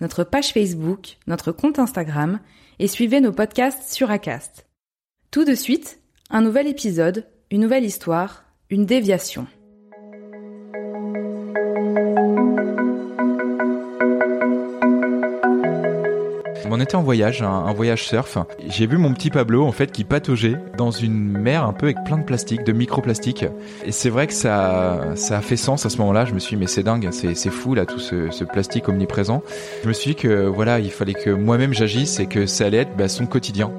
notre page Facebook, notre compte Instagram et suivez nos podcasts sur Acast. Tout de suite, un nouvel épisode, une nouvelle histoire, une déviation. On était en voyage, un, voyage surf. J'ai vu mon petit Pablo en fait qui pataugeait dans une mer un peu avec plein de plastique, de microplastique. Et c'est vrai que ça, ça a fait sens à ce moment-là. Je me suis dit mais c'est dingue, c'est, fou là tout ce, ce plastique omniprésent. Je me suis dit que voilà, il fallait que moi-même j'agisse et que ça allait être bah, son quotidien.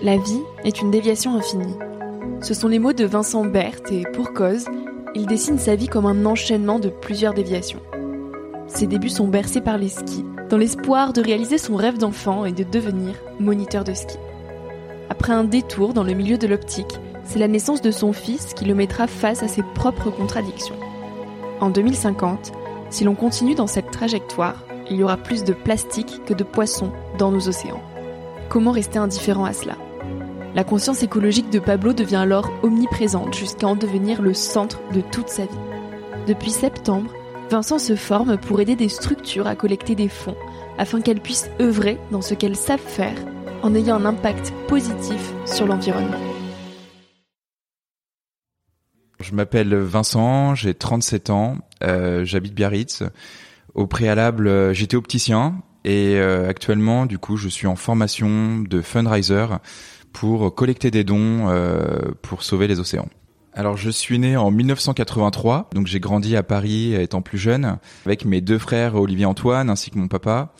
La vie est une déviation infinie. Ce sont les mots de Vincent Berthe et pour cause, il dessine sa vie comme un enchaînement de plusieurs déviations. Ses débuts sont bercés par les skis, dans l'espoir de réaliser son rêve d'enfant et de devenir moniteur de ski. Après un détour dans le milieu de l'optique, c'est la naissance de son fils qui le mettra face à ses propres contradictions. En 2050, si l'on continue dans cette trajectoire, il y aura plus de plastique que de poissons dans nos océans. Comment rester indifférent à cela? La conscience écologique de Pablo devient alors omniprésente jusqu'à en devenir le centre de toute sa vie. Depuis septembre, Vincent se forme pour aider des structures à collecter des fonds afin qu'elles puissent œuvrer dans ce qu'elles savent faire en ayant un impact positif sur l'environnement. Je m'appelle Vincent, j'ai 37 ans, euh, j'habite Biarritz. Au préalable, euh, j'étais opticien et euh, actuellement, du coup, je suis en formation de fundraiser pour collecter des dons pour sauver les océans. Alors je suis né en 1983, donc j'ai grandi à Paris étant plus jeune, avec mes deux frères Olivier Antoine ainsi que mon papa.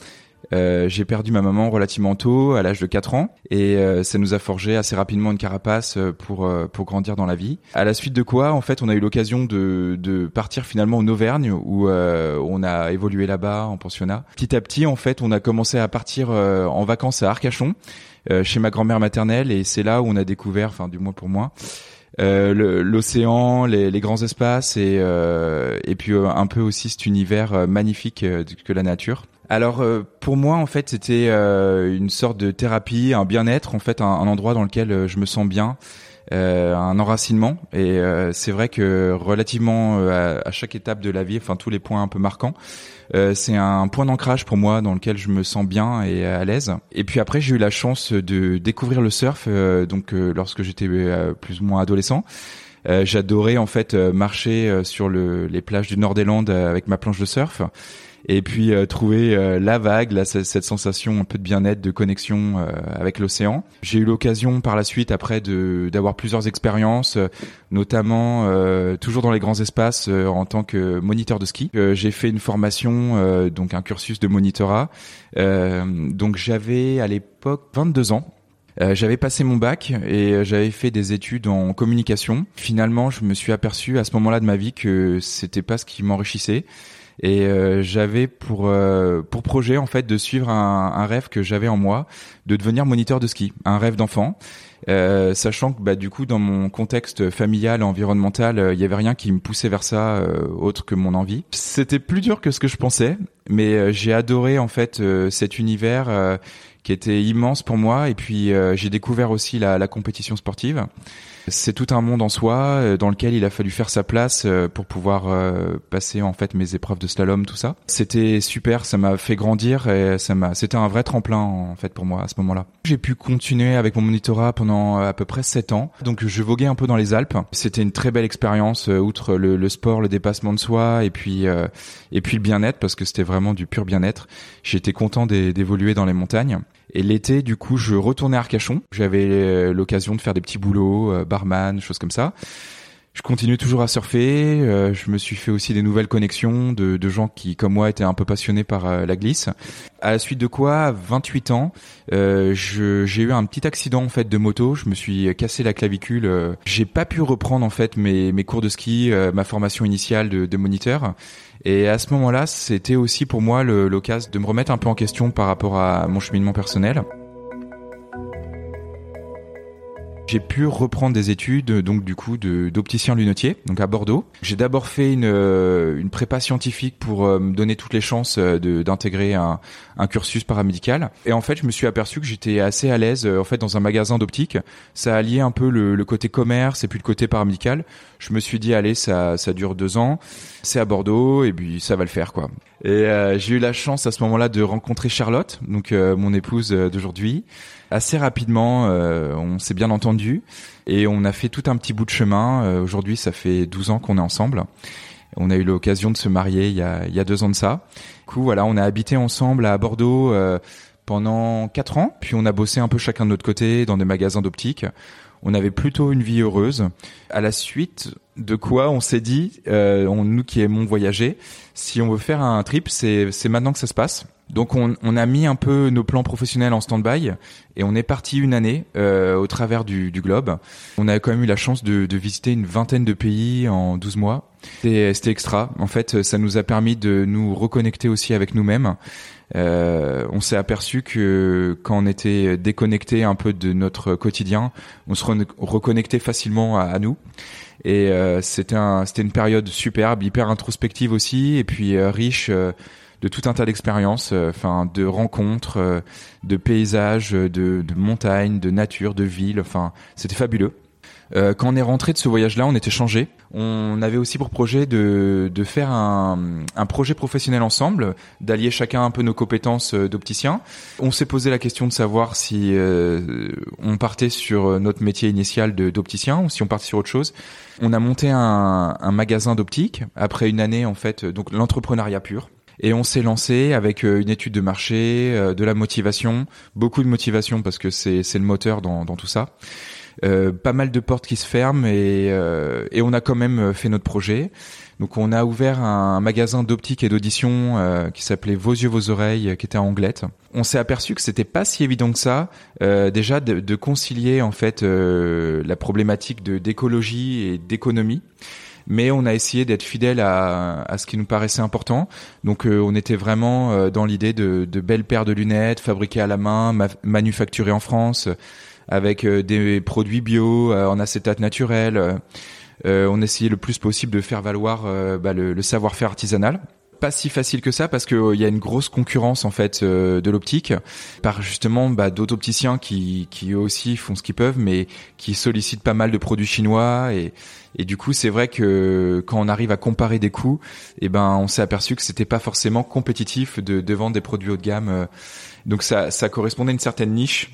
Euh, j'ai perdu ma maman relativement tôt, à l'âge de 4 ans, et euh, ça nous a forgé assez rapidement une carapace euh, pour euh, pour grandir dans la vie. À la suite de quoi, en fait, on a eu l'occasion de de partir finalement en Auvergne où euh, on a évolué là-bas en pensionnat. Petit à petit, en fait, on a commencé à partir euh, en vacances à Arcachon, chez ma grand-mère maternelle, et c'est là où on a découvert, enfin du moins pour moi, euh, l'océan, les, les grands espaces et, euh, et puis euh, un peu aussi cet univers magnifique que la nature. Alors pour moi en fait c'était une sorte de thérapie, un bien-être en fait, un, un endroit dans lequel je me sens bien, un enracinement et euh, c'est vrai que relativement euh, à, à chaque étape de la vie, enfin tous les points un peu marquants, euh, c'est un point d'ancrage pour moi dans lequel je me sens bien et à l'aise. Et puis après, j'ai eu la chance de découvrir le surf, euh, donc euh, lorsque j'étais euh, plus ou moins adolescent. Euh, J'adorais en fait euh, marcher euh, sur le, les plages du nord des Landes euh, avec ma planche de surf. Et puis euh, trouver euh, la vague, là, cette, sensation un peu de bien-être, de connexion euh, avec l'océan. J'ai eu l'occasion par la suite, après, d'avoir plusieurs expériences, euh, notamment euh, toujours dans les grands espaces euh, en tant que moniteur de ski. J'ai fait une formation, donc un cursus de monitorat. Donc j'avais à l'époque 22 ans. Euh, j'avais passé mon bac et j'avais fait des études en communication. Finalement, je me suis aperçu à ce moment-là de ma vie que c'était pas ce qui m'enrichissait. Et euh, j'avais pour euh, pour projet en fait de suivre un, un rêve que j'avais en moi, de devenir moniteur de ski, un rêve d'enfant. Euh, sachant que bah, du coup dans mon contexte familial environnemental euh, il y avait rien qui me poussait vers ça euh, autre que mon envie. C'était plus dur que ce que je pensais mais euh, j'ai adoré en fait euh, cet univers qui était immense pour moi. Et puis j'ai découvert aussi la, la compétition sportive C'est tout un monde en soi dans lequel il a fallu faire sa place pour pouvoir passer en fait mes épreuves de slalom, tout ça. C'était super, ça m'a fait grandir et ça m'a, c'était un vrai tremplin en fait pour moi à ce moment-là. J'ai pu continuer avec mon monitorat pendant à peu près sept ans. Donc je voguais un peu dans les Alpes. C'était une très belle expérience, outre le, le, sport, le dépassement de soi et puis et puis le bien-être parce que c'était vraiment du pur bien-être. J'étais content d'évoluer dans les montagnes. Et l'été, du coup, je retournais à Arcachon. J'avais euh, l'occasion de faire des petits boulots, euh, barman, choses comme ça. Je continue toujours à surfer. Euh, je me suis fait aussi des nouvelles connexions de, de gens qui, comme moi, étaient un peu passionnés par la glisse. À la suite de quoi, à 28 ans, euh, j'ai eu un petit accident en fait de moto. Je me suis cassé la clavicule. J'ai pas pu reprendre en fait mes, mes cours de ski, ma formation initiale de, de moniteur. Et à ce moment-là, c'était aussi pour moi l'occasion de me remettre un peu en question par rapport à mon cheminement personnel. J'ai pu reprendre des études donc du coup d'opticien lunetier donc à Bordeaux. J'ai d'abord fait une, euh, une prépa scientifique pour euh, me donner toutes les chances euh, d'intégrer un, un cursus paramédical et en fait je me suis aperçu que j'étais assez à l'aise en fait dans un magasin d'optique. Ça alliait un peu le, le, côté commerce et puis le côté paramédical. Je me suis dit allez ça ça dure deux ans, c'est à Bordeaux et puis ça va le faire quoi. Et j'ai eu la chance à ce moment-là de rencontrer Charlotte donc mon épouse d'aujourd'hui assez rapidement, euh, on s'est bien entendu et on a fait tout un petit bout de chemin. Euh, aujourd'hui, ça fait 12 ans qu'on est ensemble. On a eu l'occasion de se marier il y a, il y a deux ans de ça. Du coup, voilà, on a habité ensemble à Bordeaux euh, pendant quatre ans, puis on a bossé un peu chacun de notre côté dans des magasins d'optique. On avait plutôt une vie heureuse. À la suite de quoi, on s'est dit, euh, on, nous qui aimons voyager, si on veut faire un trip, c'est maintenant que ça se passe. Donc on, on, a mis un peu nos plans professionnels en stand-by et on est parti une année euh, au travers du, du, globe. On a quand même eu la chance de, de visiter une vingtaine de pays en 12 mois. C'était extra. En fait, ça nous a permis de nous reconnecter aussi avec nous-mêmes. Euh, on s'est aperçu que quand on était déconnecté un peu de notre quotidien, on se reconnectait facilement à, à nous. Et euh, c'était un, c'était une période superbe, hyper introspective aussi, et puis euh, riche euh, de tout un tas d'expériences, enfin de rencontres, de paysages, de, de montagnes, de nature, de villes. Enfin, c'était fabuleux. Euh, quand on est rentré de ce voyage-là, on était changé. On avait aussi pour projet de, de faire un, un projet professionnel ensemble, d'allier chacun un peu nos compétences d'opticien. On s'est posé la question de savoir si euh, on partait sur notre métier initial d'opticien ou si on partait sur autre chose. On a monté un, un magasin d'optique après une année en fait, donc l'entrepreneuriat pur. Et on s'est lancé avec euh, une étude de marché, euh, de la motivation, beaucoup de motivation parce que c'est le moteur dans, dans tout ça. Euh, pas mal de portes qui se ferment et, euh, et on a quand même fait notre projet. Donc on a ouvert un magasin d'optique et d'audition euh, qui s'appelait Vos yeux vos oreilles, qui était à Anglette. On s'est aperçu que c'était pas si évident que ça, euh, déjà de, de, concilier en fait la problématique de d'écologie et d'économie mais on a essayé d'être fidèle à, à, ce qui nous paraissait important. Donc euh, on était vraiment euh, dans l'idée de, de, belles paires de lunettes fabriquées à la main, manufacturées en France, avec euh, des produits bio en acétate naturel. on essayait le plus possible de faire valoir bah, le, le savoir-faire artisanal pas si facile que ça parce que il y a une grosse concurrence en fait de l'optique par justement bah, d'autres opticiens qui qui eux aussi font ce qu'ils peuvent mais qui sollicitent pas mal de produits chinois et et du coup, c'est vrai que quand on arrive à comparer des coûts, eh ben, on s'est aperçu que c'était pas forcément compétitif de, de vendre des produits haut de gamme. Euh. Donc ça, ça correspondait à une certaine niche.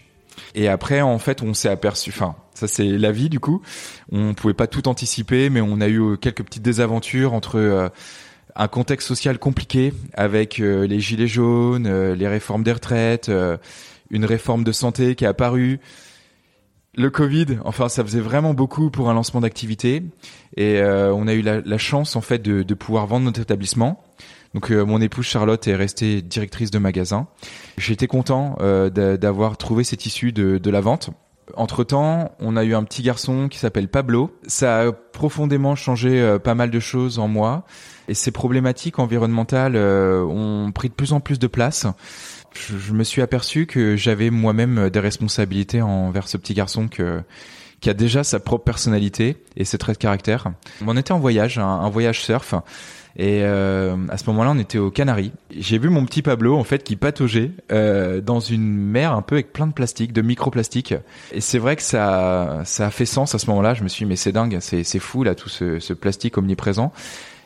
Et après, en fait, on s'est aperçu, enfin, ça c'est la vie du coup. On pouvait pas tout anticiper, mais on a eu quelques petites désaventures entre euh, un contexte social compliqué avec euh, les gilets jaunes, les réformes des retraites, une réforme de santé qui est apparue le Covid, enfin, ça faisait vraiment beaucoup pour un lancement d'activité, et euh, on a eu la, chance en fait de, pouvoir vendre notre établissement. Donc, euh, mon épouse Charlotte est restée directrice de magasin. J'étais content euh, d'avoir trouvé cette issue de, de la vente. Entre temps, on a eu un petit garçon qui s'appelle Pablo. Ça a profondément changé pas mal de choses en moi, et ces problématiques environnementales ont pris de plus en plus de place je, me suis aperçu que j'avais moi-même des responsabilités envers ce petit garçon que qui a déjà sa propre personnalité et ses traits de caractère. On était en voyage, un, voyage surf. Et euh, à ce moment-là, on était aux Canaries. J'ai vu mon petit Pablo en fait qui pataugeait euh, dans une mer un peu avec plein de plastique, de microplastique. Et c'est vrai que ça, ça a fait sens à ce moment-là. Je me suis dit mais c'est dingue, c'est, c'est fou là tout ce, ce plastique omniprésent.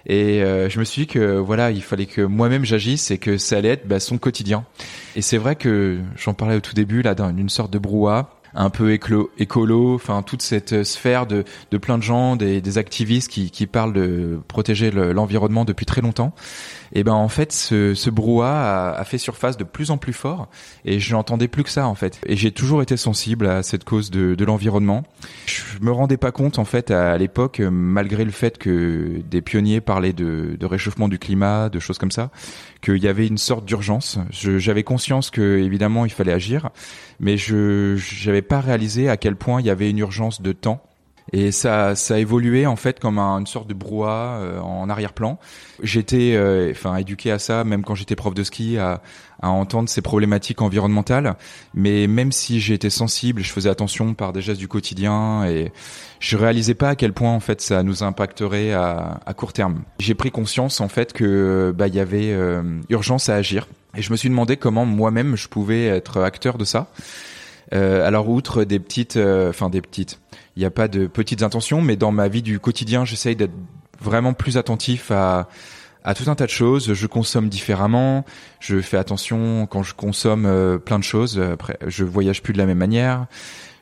Et euh, je me suis dit que voilà, il fallait que moi-même j'agisse et que ça allait être bah, son quotidien. Et c'est vrai que j'en parlais au tout début là d'une sorte de brouhaha un peu écolo, enfin toute cette sphère de, plein de gens, des, des activistes qui parlent de protéger l'environnement depuis très longtemps. Et ben en fait, ce, ce brouhaha a, a, fait surface de plus en plus fort, et je n'entendais plus que ça en fait. Et j'ai toujours été sensible à cette cause de, de l'environnement. Je me rendais pas compte en fait à, l'époque, malgré le fait que des pionniers parlaient de, de réchauffement du climat, de choses comme ça, qu'il y avait une sorte d'urgence. J'avais conscience que évidemment il fallait agir, mais je n'avais pas réalisé à quel point il y avait une urgence de temps et ça, ça a évolué en fait comme une sorte de brouhaha euh, en arrière-plan. J'étais, euh, enfin, éduqué à ça, même quand j'étais prof de ski, à, à, entendre ces problématiques environnementales. Mais même si j'étais sensible, je faisais attention par des gestes du quotidien, et je réalisais pas à quel point en fait ça nous impacterait à, à court terme. J'ai pris conscience en fait que bah il y avait euh, urgence à agir, et je me suis demandé comment moi-même je pouvais être acteur de ça. Euh, alors outre des petites, enfin des petites il n'y a pas de petites intentions, mais dans ma vie du quotidien, j'essaye d'être vraiment plus attentif à, à tout un tas de choses. Je consomme différemment. Je fais attention quand je consomme euh, plein de choses. Après, je voyage plus de la même manière.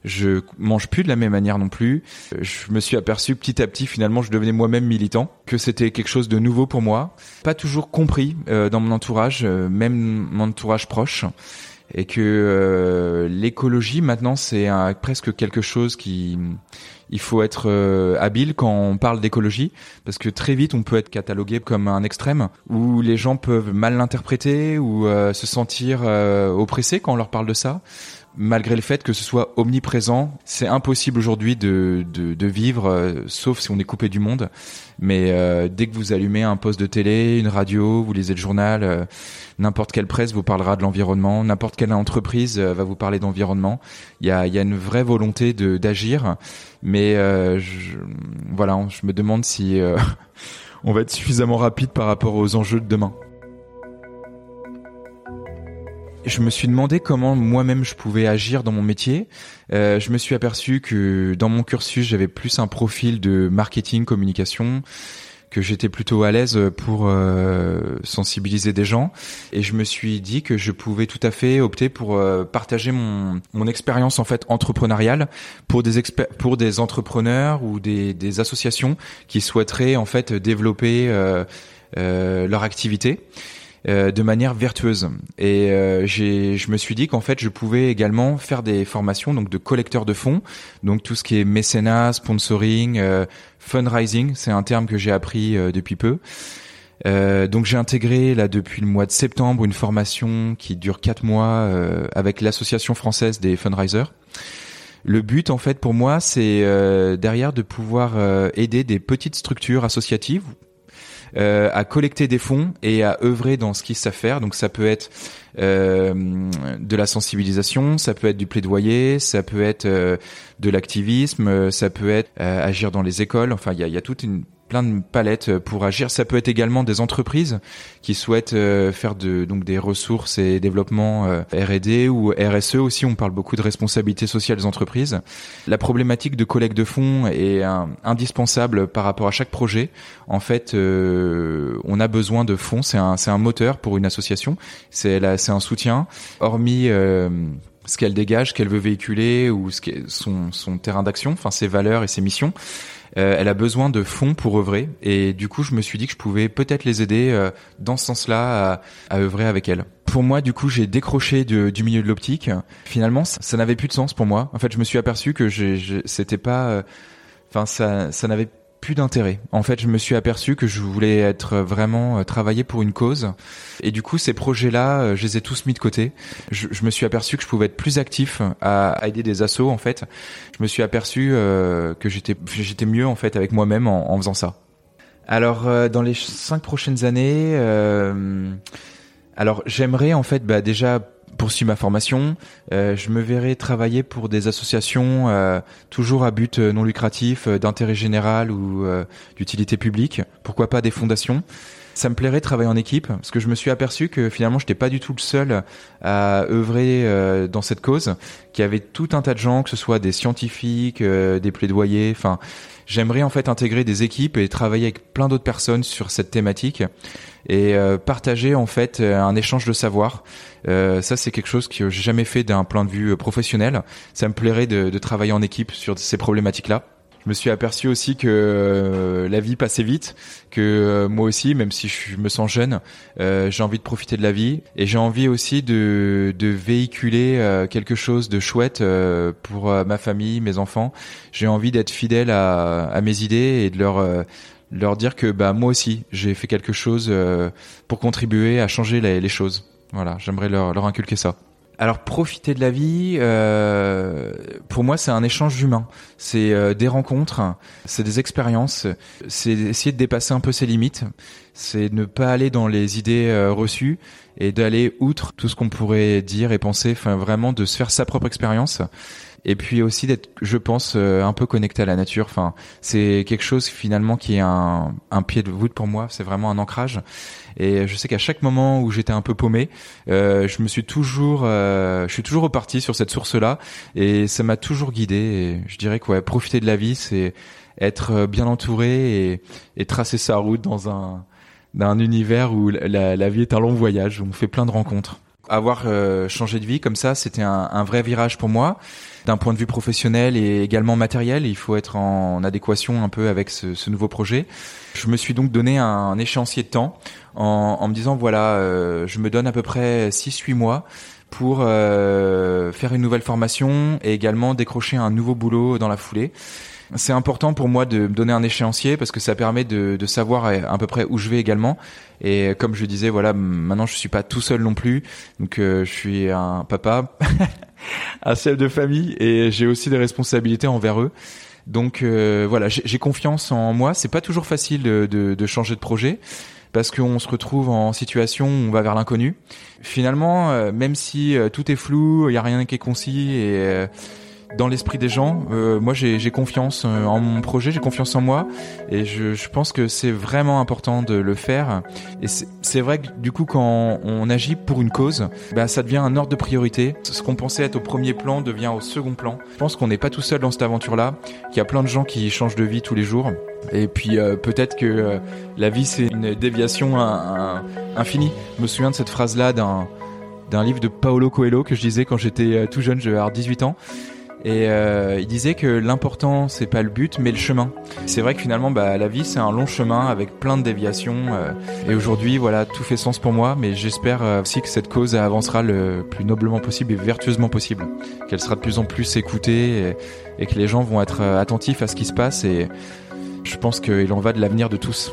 Je mange plus de la même manière non plus. Je me suis aperçu petit à petit, finalement, je devenais moi-même militant, que c'était quelque chose de nouveau pour moi. Pas toujours compris euh, dans mon entourage, euh, même mon entourage proche et que euh, l'écologie maintenant c'est presque quelque chose qui il faut être euh, habile quand on parle d'écologie parce que très vite on peut être catalogué comme un extrême où les gens peuvent mal l'interpréter ou euh, se sentir oppressés quand on leur parle de ça malgré le fait que ce soit omniprésent, c'est impossible aujourd'hui de, de, de, vivre, euh, sauf si on est coupé du monde. Mais euh, dès que vous allumez un poste de télé, une radio, vous lisez le journal, euh, n'importe quelle presse vous parlera de l'environnement, n'importe quelle entreprise va vous parler d'environnement. Il y a, y a une vraie volonté de d'agir, mais je, voilà, je me demande si on va être suffisamment rapide par rapport aux enjeux de demain je me suis demandé comment moi-même je pouvais agir dans mon métier. Euh, je me suis aperçu que dans mon cursus, j'avais plus un profil de marketing, communication, que j'étais plutôt à l'aise pour euh, sensibiliser des gens. Et je me suis dit que je pouvais tout à fait opter pour euh, partager mon, mon expérience en fait entrepreneuriale pour des pour des entrepreneurs ou des, des associations qui souhaiteraient en fait développer euh, euh leur activité. Euh, de manière vertueuse. Et euh, je me suis dit qu'en fait, je pouvais également faire des formations donc de collecteur de fonds, donc tout ce qui est mécénat, sponsoring, euh, fundraising, c'est un terme que j'ai appris depuis peu. donc j'ai intégré là depuis le mois de septembre une formation qui dure quatre mois avec l'association française des fundraisers. Le but, en fait, pour moi, c'est derrière de pouvoir aider des petites structures associatives euh, à collecter des fonds et à œuvrer dans ce qu'ils savent faire. Donc ça peut être euh, de la sensibilisation, ça peut être du plaidoyer, ça peut être euh, de l'activisme, ça peut être agir dans les écoles. Enfin, il y a, y a toute une plein de palettes pour agir. Ça peut être également des entreprises qui souhaitent euh, faire de, donc des ressources et développement euh, R&D ou RSE aussi. On parle beaucoup de responsabilité sociale des entreprises. La problématique de collecte de fonds est indispensable par rapport à chaque projet. En fait, euh, on a besoin de fonds. C'est un, un moteur pour une association. C'est c'est un soutien. Hormis ce qu'elle dégage, qu'elle veut véhiculer ou ce son, son terrain d'action, enfin ses valeurs et ses missions. Euh, elle a besoin de fonds pour œuvrer et du coup je me suis dit que je pouvais peut-être les aider euh, dans ce sens-là à, à, œuvrer avec elle. Pour moi du coup j'ai décroché du milieu de l'optique. Finalement ça, n'avait plus de sens pour moi. En fait je me suis aperçu que c'était pas, euh, enfin ça ça n'avait plus d'intérêt. En fait, je me suis aperçu que je voulais être vraiment euh, travailler pour une cause. Et du coup, ces projets-là, euh, je les ai tous mis de côté. Je, me suis aperçu que je pouvais être plus actif à, aider des assos. En fait, je me suis aperçu euh, que j'étais j'étais mieux en fait avec moi-même en, faisant ça. Alors, dans les cinq prochaines années, alors j'aimerais en fait bah, déjà poursuis ma formation. je me verrai travailler pour des associations toujours à but non lucratif, d'intérêt général ou d'utilité publique. Pourquoi pas des fondations ça me plairait de travailler en équipe parce que je me suis aperçu que finalement j'étais pas du tout le seul à œuvrer euh, dans cette cause, qu'il y avait tout un tas de gens, que ce soit des scientifiques, euh, des plaidoyers, enfin j'aimerais en fait intégrer des équipes et travailler avec plein d'autres personnes sur cette thématique et euh, partager en fait un échange de savoir. ça c'est quelque chose que j'ai jamais fait d'un point de vue professionnel. Ça me plairait de, de travailler en équipe sur ces problématiques-là je me suis aperçu aussi que euh, la vie passait vite, que euh, moi aussi, même si je me sens jeune, euh, j'ai envie de profiter de la vie et j'ai envie aussi de, de véhiculer quelque chose de chouette pour ma famille, mes enfants. J'ai envie d'être fidèle à, à, mes idées et de leur leur dire que bah moi aussi j'ai fait quelque chose pour contribuer à changer les, les choses. Voilà, j'aimerais leur, leur inculquer ça. Alors profiter de la vie, euh, pour moi c'est un échange humain, c'est euh, des rencontres, c'est des expériences, c'est essayer de dépasser un peu ses limites, c'est ne pas aller dans les idées euh, reçues et d'aller outre tout ce qu'on pourrait dire et penser, enfin vraiment de se faire sa propre expérience et puis aussi d'être, je pense, euh, un peu connecté à la nature. Enfin, c'est quelque chose finalement qui est un, un pied de voûte pour moi. C'est vraiment un ancrage. Et je sais qu'à chaque moment où j'étais un peu paumé, euh, je me suis toujours, euh, je suis toujours reparti sur cette source-là, et ça m'a toujours guidé. Et je dirais que ouais, profiter de la vie, c'est être bien entouré et, et tracer sa route dans un d'un univers où la, la vie est un long voyage où on fait plein de rencontres avoir euh, changé de vie comme ça, c'était un, un, vrai virage pour moi, d'un point de vue professionnel et également matériel. Il faut être en, adéquation un peu avec ce, ce, nouveau projet. Je me suis donc donné un, échéancier de temps en, en me disant voilà, euh, je me donne à peu près 6-8 mois pour euh, faire une nouvelle formation et également décrocher un nouveau boulot dans la foulée. C'est important pour moi de me donner un échéancier parce que ça permet de, de, savoir à peu près où je vais également. Et comme je disais, voilà, maintenant je suis pas tout seul non plus. Donc euh, je suis un papa, un chef de famille et j'ai aussi des responsabilités envers eux. Donc euh, voilà, j'ai confiance en moi. C'est pas toujours facile de, de, de changer de projet parce qu'on se retrouve en situation où on va vers l'inconnu. Finalement, euh, même si tout est flou, il y a rien qui est concis et dans l'esprit des gens. Euh, moi, j'ai confiance euh, en mon projet, j'ai confiance en moi, et je, pense que c'est vraiment important de le faire. Et c'est vrai que du coup, quand on agit pour une cause, bah, ça devient un ordre de priorité. Ce qu'on pensait être au premier plan devient au second plan. Je pense qu'on n'est pas tout seul dans cette aventure-là, qu'il y a plein de gens qui changent de vie tous les jours. Et puis euh, peut-être que la vie c'est une déviation infinie. Je me souviens de cette phrase-là d'un d'un livre de Paolo Coelho que je disais quand j'étais tout jeune, j'avais 18 ans. Et euh, il disait que l'important c'est pas le but mais le chemin. C'est vrai que finalement bah, la vie c'est un long chemin avec plein de déviations. Euh, et aujourd'hui voilà tout fait sens pour moi, mais j'espère euh, aussi que cette cause avancera le plus noblement possible et vertueusement possible, qu'elle sera de plus en plus écoutée et, et que les gens vont être attentifs à ce qui se passe. Et je pense qu'il en va de l'avenir de tous.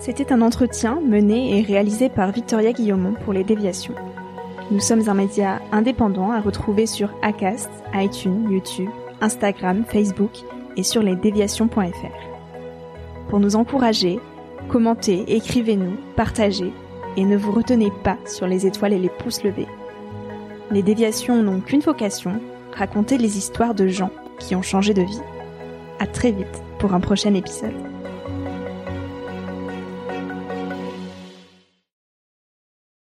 C'était un entretien mené et réalisé par Victoria Guillaumont pour les déviations. Nous sommes un média indépendant à retrouver sur Acast, iTunes, YouTube, Instagram, Facebook et sur lesdéviations.fr. Pour nous encourager, commentez, écrivez-nous, partagez et ne vous retenez pas sur les étoiles et les pouces levés. Les déviations n'ont qu'une vocation, raconter les histoires de gens qui ont changé de vie. À très vite pour un prochain épisode.